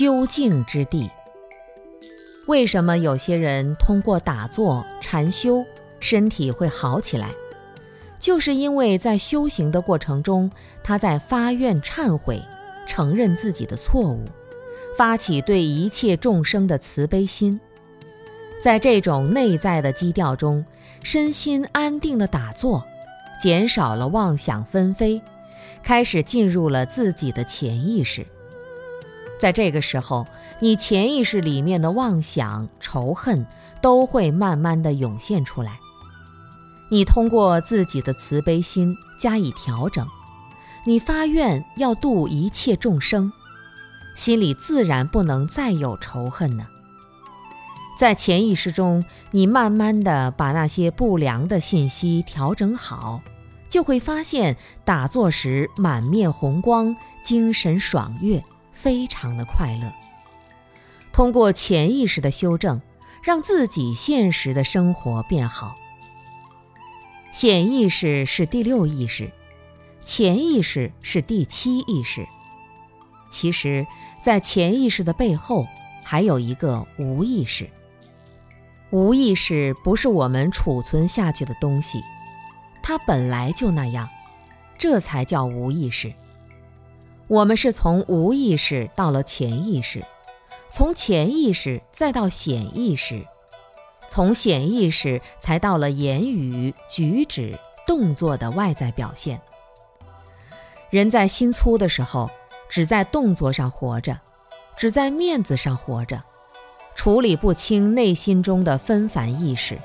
究竟之地。为什么有些人通过打坐禅修，身体会好起来？就是因为在修行的过程中，他在发愿忏悔，承认自己的错误，发起对一切众生的慈悲心。在这种内在的基调中，身心安定的打坐，减少了妄想纷飞，开始进入了自己的潜意识。在这个时候，你潜意识里面的妄想、仇恨都会慢慢的涌现出来。你通过自己的慈悲心加以调整，你发愿要度一切众生，心里自然不能再有仇恨呢。在潜意识中，你慢慢的把那些不良的信息调整好，就会发现打坐时满面红光，精神爽悦。非常的快乐。通过潜意识的修正，让自己现实的生活变好。显意识是第六意识，潜意识是第七意识。其实，在潜意识的背后，还有一个无意识。无意识不是我们储存下去的东西，它本来就那样，这才叫无意识。我们是从无意识到了潜意识，从潜意识再到显意识，从显意识才到了言语、举止、动作的外在表现。人在心粗的时候，只在动作上活着，只在面子上活着，处理不清内心中的纷繁意识，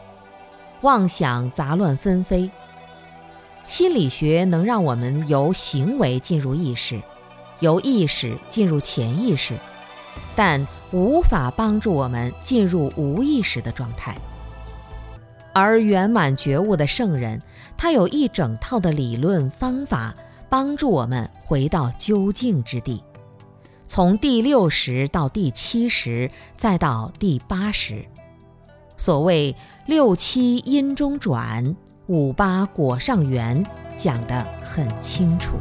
妄想杂乱纷飞。心理学能让我们由行为进入意识。由意识进入潜意识，但无法帮助我们进入无意识的状态。而圆满觉悟的圣人，他有一整套的理论方法，帮助我们回到究竟之地。从第六识到第七识，再到第八识，所谓六七因中转，五八果上圆，讲得很清楚。